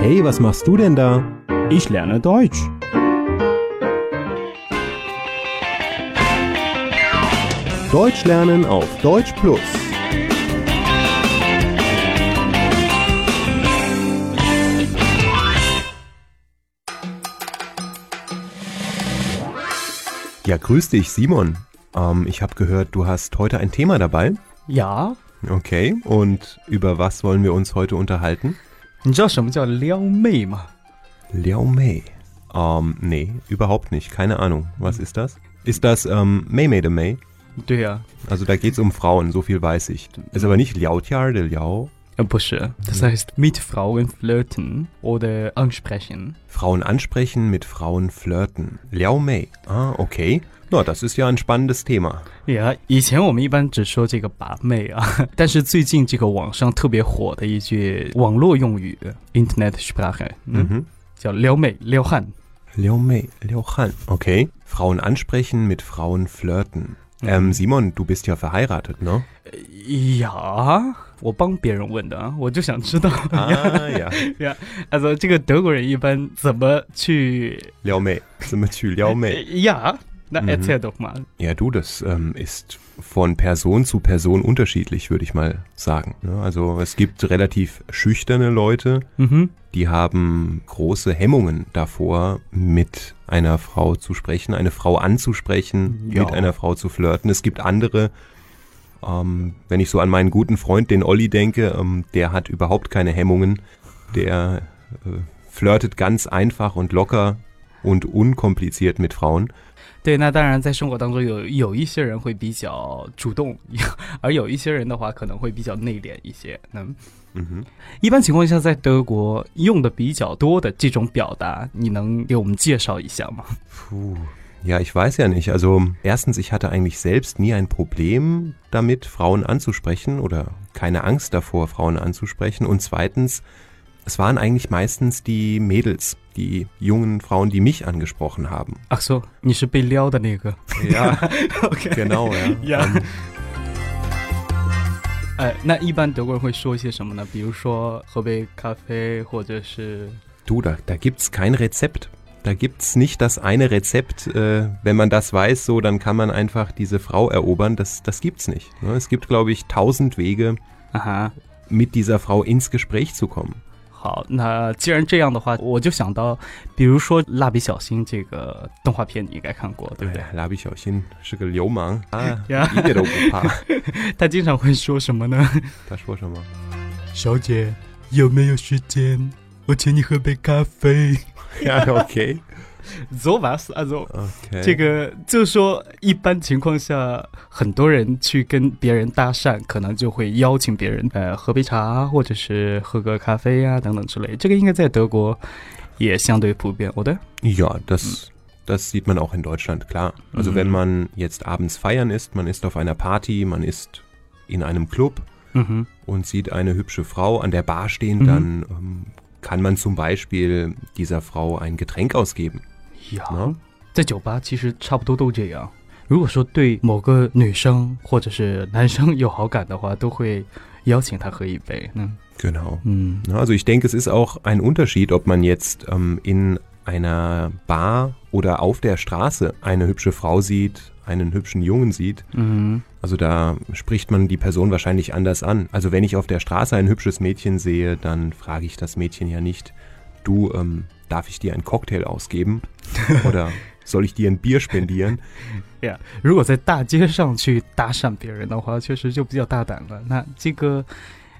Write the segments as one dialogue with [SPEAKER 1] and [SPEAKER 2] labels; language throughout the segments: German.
[SPEAKER 1] Hey, was machst du denn da?
[SPEAKER 2] Ich lerne Deutsch.
[SPEAKER 1] Deutsch lernen auf Deutsch Plus. Ja, grüß dich, Simon. Ähm, ich habe gehört, du hast heute ein Thema dabei.
[SPEAKER 2] Ja,
[SPEAKER 1] Okay, und über was wollen wir uns heute unterhalten?
[SPEAKER 2] 你知道什么叫撩妹吗？
[SPEAKER 1] Liao Mei. Ähm, nee, überhaupt nicht. Keine Ahnung. Was ist das? Ist das ähm, Mei Mei de Mei?
[SPEAKER 2] 对呀、
[SPEAKER 1] Also da geht's um Frauen, so viel weiß ich. Ist aber nicht Liao Tiar de Liao.
[SPEAKER 2] 呃，不是，das heißt mit Frauen flirten oder ansprechen。
[SPEAKER 1] Frauen ansprechen, mit Frauen flirten. Liao Mei. Ah, okay. Na, das ist ja ein spannendes Thema.
[SPEAKER 2] 呀，以前我们一般只说这个把妹啊，但是最近这个网上特别火的一句网络用语 （Internet Sprache），嗯，
[SPEAKER 1] Mhm.
[SPEAKER 2] 叫撩妹、撩汉。
[SPEAKER 1] Liao Mei, Liao Han. Okay. Frauen ansprechen, mit Frauen flirten. Ähm, Simon, du bist ja verheiratet, ne?
[SPEAKER 2] 呀，我帮别人问的啊，我就想知道
[SPEAKER 1] Ah, ja.
[SPEAKER 2] 呀。also 这个德国人一般怎么去
[SPEAKER 1] Liao Mei. Sind wir zu Liao Mei?
[SPEAKER 2] 呀？ na,
[SPEAKER 1] mhm.
[SPEAKER 2] erzähl doch mal.
[SPEAKER 1] Ja, du, das ähm, ist von Person zu Person unterschiedlich, würde ich mal sagen. Ne? Also es gibt relativ schüchterne Leute,
[SPEAKER 2] mhm.
[SPEAKER 1] die haben große Hemmungen davor, mit einer Frau zu sprechen, eine Frau anzusprechen,
[SPEAKER 2] ja.
[SPEAKER 1] mit einer Frau zu flirten. Es gibt andere, ähm, wenn ich so an meinen guten Freund, den Olli, denke, ähm, der hat überhaupt keine Hemmungen. Der äh, flirtet ganz einfach und locker und unkompliziert mit Frauen.
[SPEAKER 2] 对，那当然，在生活当中有有一些人会比较主动，而有一些人的话可能会比较内敛一些。嗯，
[SPEAKER 1] Mhm.
[SPEAKER 2] 一般情况下，在德国用的比较多的这种表达，你能给我们介绍一下吗？
[SPEAKER 1] Puh. Ja, ich weiß ja nicht. Also erstens, ich hatte eigentlich selbst nie ein Problem damit, Frauen anzusprechen oder keine Angst davor, Frauen anzusprechen. Und zweitens, es waren eigentlich meistens die Mädels, die jungen Frauen, die mich angesprochen haben.
[SPEAKER 2] Ach so，你是被撩的那个。
[SPEAKER 1] Ja,
[SPEAKER 2] OK，
[SPEAKER 1] genau, ja.
[SPEAKER 2] Ja.
[SPEAKER 1] Ähm,
[SPEAKER 2] 呃，那一般德国人会说一些什么呢？比如说喝杯咖啡，或者是
[SPEAKER 1] du, da, da gibt's kein Rezept. Da gibt's nicht das eine Rezept. Äh, wenn man das weiß, so, dann kann man einfach diese Frau erobern. Das, das gibt's nicht. Ne? Es gibt, glaube ich, tausend Wege,
[SPEAKER 2] 啊哈。
[SPEAKER 1] mit dieser Frau ins Gespräch zu kommen.
[SPEAKER 2] 好，那既然这样的话，我就想到，比如说《蜡笔小新》这个动画片，你应该看过，对不对？
[SPEAKER 1] 蜡笔小新是个流氓啊，一点都不怕。
[SPEAKER 2] 他经常会说什么呢？
[SPEAKER 1] 他说什么？
[SPEAKER 2] 小姐，有没有时间？我请你喝杯咖啡。
[SPEAKER 1] Ja, okay.
[SPEAKER 2] so was also
[SPEAKER 1] okay.
[SPEAKER 2] 这个就是说，一般情况下，很多人去跟别人搭讪，可能就会邀请别人，呃，喝杯茶，或者是喝个咖啡啊，等等之类。这个应该在德国也相对普遍，oder？
[SPEAKER 1] Ja, das, das sieht man auch in Deutschland, klar. Also
[SPEAKER 2] Mhm.
[SPEAKER 1] wenn man jetzt abends feiern ist, man ist auf einer Party, man ist in einem Club
[SPEAKER 2] 嗯哼，
[SPEAKER 1] und sieht eine hübsche Frau an der Bar stehen,
[SPEAKER 2] Mhm.
[SPEAKER 1] dann ähm, kann man zum Beispiel dieser Frau ein Getränk ausgeben.
[SPEAKER 2] 呀
[SPEAKER 1] Ne?
[SPEAKER 2] 在酒吧其实差不多都这样。如果说对某个女生或者是男生有好感的话，都会邀请他喝一杯。嗯
[SPEAKER 1] Genau.
[SPEAKER 2] 嗯
[SPEAKER 1] Na, Also ich denke, es ist auch ein Unterschied, ob man jetzt ähm, in einer Bar oder auf der Straße eine hübsche Frau sieht, einen hübschen Jungen sieht.
[SPEAKER 2] 嗯
[SPEAKER 1] Also da spricht man die Person wahrscheinlich anders an. Also wenn ich auf der Straße ein hübsches Mädchen sehe, dann frage ich das Mädchen ja nicht, du, ähm, darf ich dir einen Cocktail ausgeben? Oder soll ich dir ein Bier spendieren?
[SPEAKER 2] 呀，如果在大街上去搭讪别人的话，确实就比较大胆了。那这个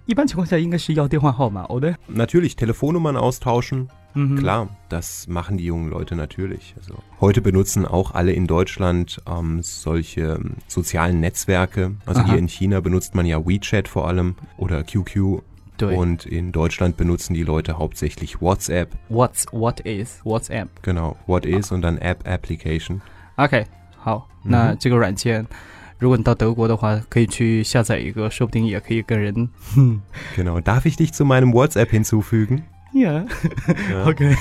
[SPEAKER 2] 一般情况下应该是要电话号码，oder？
[SPEAKER 1] Natürlich Telefonnummern austauschen.
[SPEAKER 2] 嗯哼
[SPEAKER 1] Klar, das machen die jungen Leute natürlich. Also heute benutzen auch alle in Deutschland ähm, solche ähm, sozialen Netzwerke. Also
[SPEAKER 2] Aha.
[SPEAKER 1] hier in China benutzt man ja WeChat vor allem oder QQ.
[SPEAKER 2] 对
[SPEAKER 1] Und in Deutschland benutzen die Leute hauptsächlich WhatsApp.
[SPEAKER 2] ，What's what is WhatsApp？
[SPEAKER 1] Genau, What is und dann App Application.
[SPEAKER 2] OK，好，
[SPEAKER 1] 嗯
[SPEAKER 2] 那这个软件，如果你到德国的话，可以去下载一个，说不定也可以跟人。
[SPEAKER 1] Genau. Darf ich dich zu meinem WhatsApp hinzufügen?
[SPEAKER 2] Yeah，
[SPEAKER 1] Ja.
[SPEAKER 2] OK。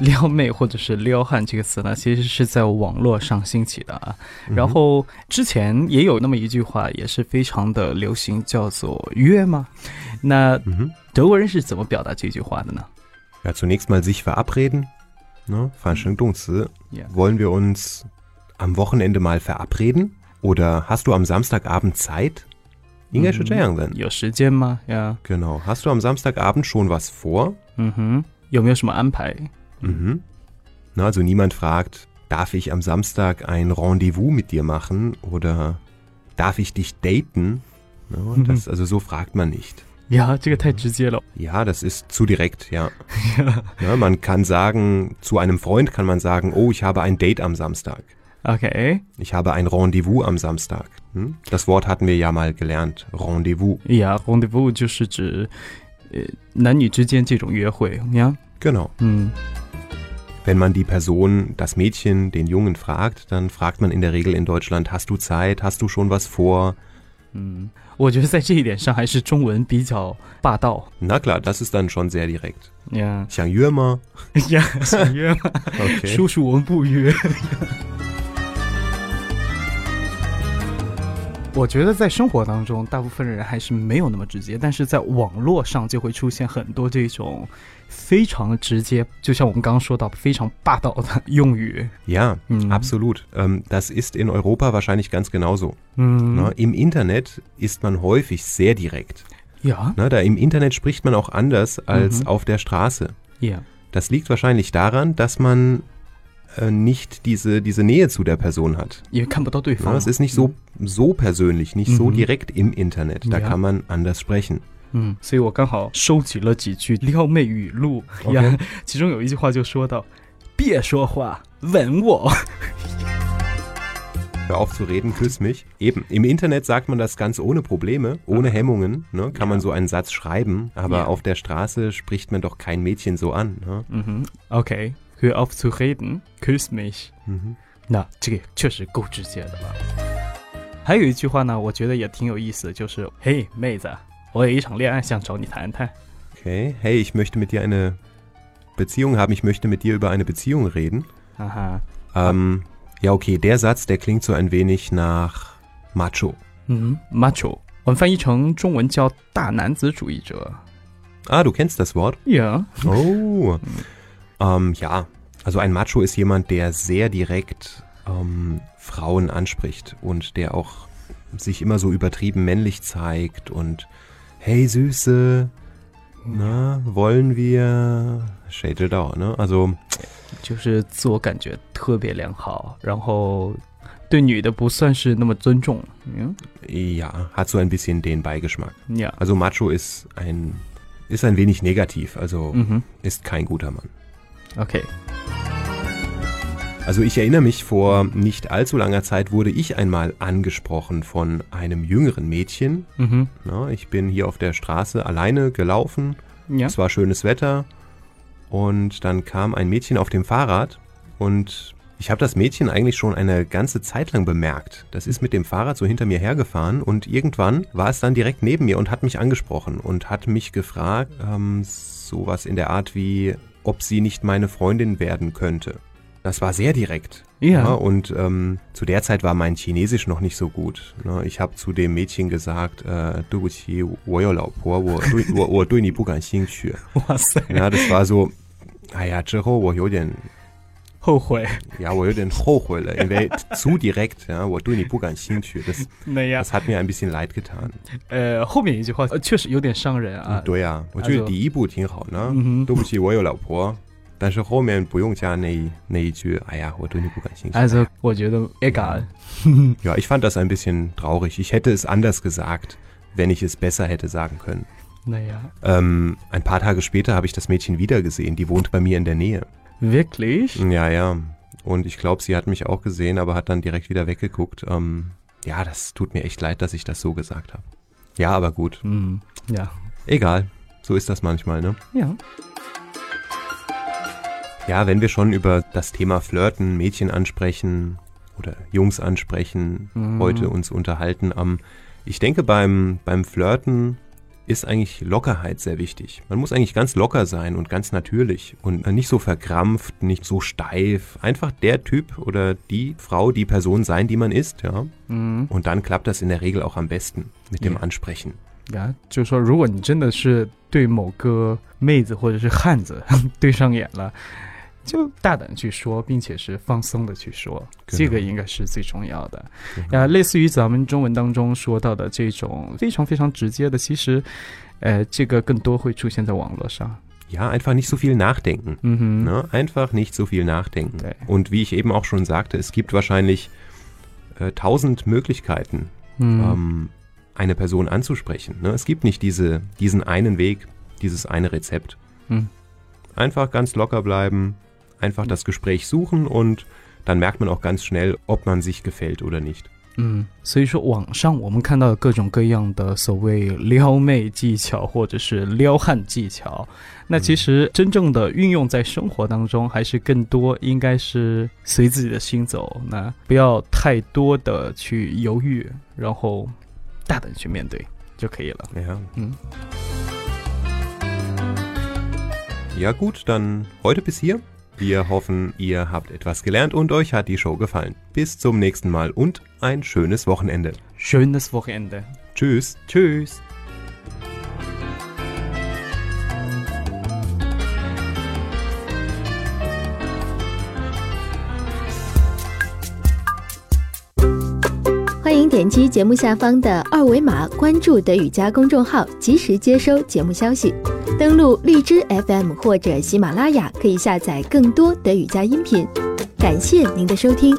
[SPEAKER 2] 撩妹或者是撩汉这个词呢，其实是在网络上兴起的啊。然后之前也有那么一句话，也是非常的流行，叫做“约”吗？那德国人是怎么表达这句话的呢
[SPEAKER 1] ？Ja, zunächst mal sich verabreden. Ne? Verschränkungss 词. Ja. Wollen wir uns am Wochenende mal verabreden? Oder hast du am Samstagabend Zeit? 应该是这样的。
[SPEAKER 2] 有时间吗？Ja.
[SPEAKER 1] Genau. Hast du am Samstagabend schon was vor?
[SPEAKER 2] 嗯哼。有没有什么安排
[SPEAKER 1] ？Mhm. Na, also niemand fragt, darf ich am Samstag ein Rendezvous mit dir machen oder darf ich dich daten? Ja, das, also so fragt man nicht.
[SPEAKER 2] Ja, 这个太直接了.
[SPEAKER 1] Ja, das ist zu direkt, ja. ja. Man kann sagen, zu einem Freund kann man sagen, oh, ich habe ein Date am Samstag.
[SPEAKER 2] Okay.
[SPEAKER 1] Ich habe ein Rendezvous am Samstag. Hm? Das Wort hatten wir ja mal gelernt. Rendezvous.
[SPEAKER 2] Ja, Rendezvous 就是指呃男女之间这种约会，ja?
[SPEAKER 1] Genau.
[SPEAKER 2] Hm.
[SPEAKER 1] Wenn man die Person, das Mädchen, den Jungen fragt, dann fragt man in der Regel in Deutschland, hast du Zeit, hast du schon was vor?
[SPEAKER 2] 嗯，我觉得在这一点上还是中文比较霸道。
[SPEAKER 1] Na klar, das ist dann schon sehr direkt.
[SPEAKER 2] Ja.
[SPEAKER 1] 想约吗？
[SPEAKER 2] 呀，想约吗？
[SPEAKER 1] Okay.
[SPEAKER 2] 叔叔，我们不约。 我觉得在生活当中，大部分人还是没有那么直接，但是在网络上就会出现很多这种非常直接，就像我们刚刚说到非常霸道的用语。
[SPEAKER 1] Ja, mhm. absolut. Ähm, das ist in Europa wahrscheinlich ganz genauso.
[SPEAKER 2] Mhm.
[SPEAKER 1] Na, Im Internet ist man häufig sehr direkt.
[SPEAKER 2] Ja.
[SPEAKER 1] Na, da im Internet spricht man auch anders als
[SPEAKER 2] mhm.
[SPEAKER 1] auf der Straße.
[SPEAKER 2] Ja.
[SPEAKER 1] Das liegt wahrscheinlich daran, dass man äh, nicht diese, diese Nähe zu der Person hat.
[SPEAKER 2] Ja,
[SPEAKER 1] es ist nicht so, so persönlich, nicht so mhm. direkt im Internet. Da
[SPEAKER 2] ja.
[SPEAKER 1] kann man anders sprechen.
[SPEAKER 2] 嗯，所以我刚好收集了几句撩妹语录呀。Okay. 其中有一句话就说到：“别说话，吻我。”
[SPEAKER 1] Hör auf zu reden, küss mich. Eben, im Internet sagt man das ganz ohne Probleme, ohne Hemmungen, ne? kann ja. man so einen Satz schreiben, aber ja. auf der Straße spricht man doch kein Mädchen so an. Ne?
[SPEAKER 2] Mhm. Okay, hör auf zu reden, küss mich.
[SPEAKER 1] Mhm.
[SPEAKER 2] 那这个确实够直接的了。还有一句话呢，我觉得也挺有意思，就是“嘿，妹子”。我有一场恋爱想找你谈谈。
[SPEAKER 1] Okay, hey, ich möchte mit dir eine Beziehung haben, ich möchte mit dir über eine Beziehung reden.
[SPEAKER 2] Aha.
[SPEAKER 1] Ähm, ja, okay, der Satz, der klingt so ein wenig nach Macho.
[SPEAKER 2] Mhm, Macho. 我们翻译成中文叫大男子主义者。
[SPEAKER 1] Ah, du kennst das Wort?
[SPEAKER 2] Ja.
[SPEAKER 1] Oh. ähm, ja, also ein Macho ist jemand, der sehr direkt ähm, Frauen anspricht und der auch sich immer so übertrieben männlich zeigt und hey Süße, na, wollen wir 谁知道呢？Also
[SPEAKER 2] 就是自我感觉特别良好，然后对女的不算是那么尊重。
[SPEAKER 1] 嗯，Ja, hat so ein bisschen den Beigeschmack.
[SPEAKER 2] Ja.
[SPEAKER 1] Also Macho ist ein ist ein wenig negativ, also
[SPEAKER 2] mhm.
[SPEAKER 1] ist kein guter Mann.
[SPEAKER 2] Okay.
[SPEAKER 1] Also ich erinnere mich, vor nicht allzu langer Zeit wurde ich einmal angesprochen von einem jüngeren Mädchen.
[SPEAKER 2] Mhm.
[SPEAKER 1] Ja, ich bin hier auf der Straße alleine gelaufen.
[SPEAKER 2] Ja.
[SPEAKER 1] Es war schönes Wetter. Und dann kam ein Mädchen auf dem Fahrrad und ich habe das Mädchen eigentlich schon eine ganze Zeit lang bemerkt. Das ist mit dem Fahrrad so hinter mir hergefahren und irgendwann war es dann direkt neben mir und hat mich angesprochen und hat mich gefragt, ähm, sowas in der Art wie, ob sie nicht meine Freundin werden könnte. Das war sehr direkt.
[SPEAKER 2] Ja. ja
[SPEAKER 1] und ähm, zu der Zeit war mein Chinesisch noch nicht so gut. Ne? Ich habe zu dem Mädchen gesagt, äh, du, Ja, das war so, ah ja, 之后我有点
[SPEAKER 2] 后悔。
[SPEAKER 1] Ja, 我有点后悔了，因为 zu direkt, ja, 我对你不感兴趣。Das, das hat mir ein bisschen leid getan.
[SPEAKER 2] 呃，后面一句话确实有点伤人啊。
[SPEAKER 1] 对啊，我觉得第一步挺好呢。对不起，我有老婆。但是后面不用加那那一句，哎呀，我对你不感兴趣。
[SPEAKER 2] Also, 我觉得 egal.
[SPEAKER 1] ja, ich fand das ein bisschen traurig. Ich hätte es anders gesagt, wenn ich es besser hätte sagen können.
[SPEAKER 2] Naja.
[SPEAKER 1] Ähm, ein paar Tage später habe ich das Mädchen wieder gesehen. Die wohnt bei mir in der Nähe.
[SPEAKER 2] Wirklich?
[SPEAKER 1] Ja, ja. Und ich glaube, sie hat mich auch gesehen, aber hat dann direkt wieder weggeguckt. Ähm, ja, das tut mir echt leid, dass ich das so gesagt habe. Ja, aber gut.
[SPEAKER 2] Mm, ja.
[SPEAKER 1] Egal. So ist das manchmal, ne?
[SPEAKER 2] Ja.
[SPEAKER 1] Ja, wenn wir schon über das Thema Flirten, Mädchen ansprechen oder Jungs ansprechen, mhm. heute uns unterhalten, ähm, ich denke beim, beim Flirten ist eigentlich Lockerheit sehr wichtig. Man muss eigentlich ganz locker sein und ganz natürlich und nicht so verkrampft, nicht so steif. Einfach der Typ oder die Frau, die Person sein, die man ist, ja.
[SPEAKER 2] Mhm.
[SPEAKER 1] Und dann klappt das in der Regel auch am besten mit dem
[SPEAKER 2] Ja.
[SPEAKER 1] Ansprechen.
[SPEAKER 2] 呀，就是说，如果你真的是对某个妹子或者是汉子对上眼了， 就大胆去说，并且是放松的去说，这个应该是最重要的。
[SPEAKER 1] 对
[SPEAKER 2] 呀，类似于咱们中文当中说到的这种非常非常直接的，其实，呃，这个更多会出现在网络上。
[SPEAKER 1] Ja, einfach nicht so viel nachdenken.
[SPEAKER 2] 嗯哼
[SPEAKER 1] ，Ne? Einfach nicht so viel nachdenken. Und wie ich eben auch schon sagte, es gibt wahrscheinlich äh, tausend Möglichkeiten,
[SPEAKER 2] 嗯
[SPEAKER 1] ähm, eine Person anzusprechen. Ne? Es gibt nicht diese, diesen einen Weg, dieses eine Rezept.
[SPEAKER 2] Hm.
[SPEAKER 1] Einfach ganz locker bleiben, einfach das Gespräch suchen und dann merkt man auch ganz schnell, ob man sich gefällt oder nicht.
[SPEAKER 2] 嗯，所以说网上我们看到的各种各样的所谓撩妹技巧或者是撩汉技巧，那其实真正的运用在生活当中，还是更多应该是随自己的心走，那不要太多的去犹豫，然后大胆去面对就可以了。
[SPEAKER 1] Ja.
[SPEAKER 2] Hm.
[SPEAKER 1] Ja gut, dann heute bis hier. Wir hoffen, ihr habt etwas gelernt und euch hat die Show gefallen. Bis zum nächsten Mal und ein schönes Wochenende.
[SPEAKER 2] Schönes Wochenende.
[SPEAKER 1] Tschüss.
[SPEAKER 2] Tschüss.
[SPEAKER 3] 欢迎点击节目下方的二维码关注德语家公众号，及时接收节目消息。 登录荔枝 FM 或者喜马拉雅，可以下载更多的语家音频。感谢您的收听。